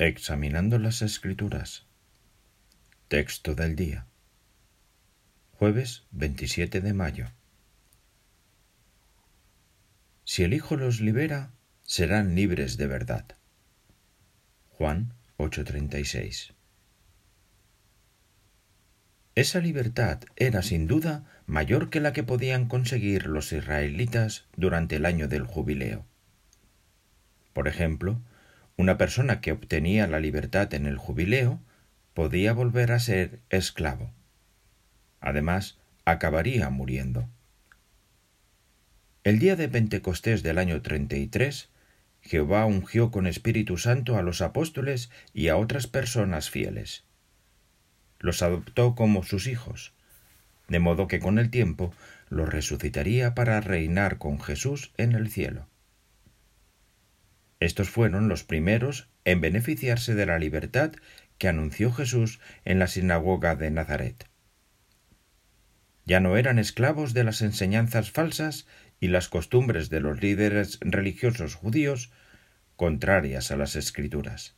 Examinando las Escrituras. Texto del día. Jueves 27 de mayo. Si el Hijo los libera, serán libres de verdad. Juan 8:36. Esa libertad era sin duda mayor que la que podían conseguir los israelitas durante el año del jubileo. Por ejemplo, una persona que obtenía la libertad en el jubileo podía volver a ser esclavo. Además, acabaría muriendo. El día de Pentecostés del año 33, Jehová ungió con Espíritu Santo a los apóstoles y a otras personas fieles. Los adoptó como sus hijos, de modo que con el tiempo los resucitaría para reinar con Jesús en el cielo. Estos fueron los primeros en beneficiarse de la libertad que anunció Jesús en la sinagoga de Nazaret. Ya no eran esclavos de las enseñanzas falsas y las costumbres de los líderes religiosos judíos contrarias a las escrituras.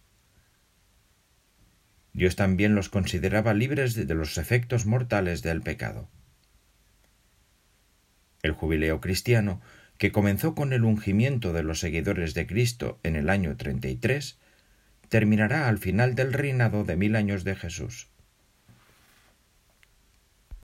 Dios también los consideraba libres de los efectos mortales del pecado. El jubileo cristiano que comenzó con el ungimiento de los seguidores de Cristo en el año 33, terminará al final del reinado de mil años de Jesús.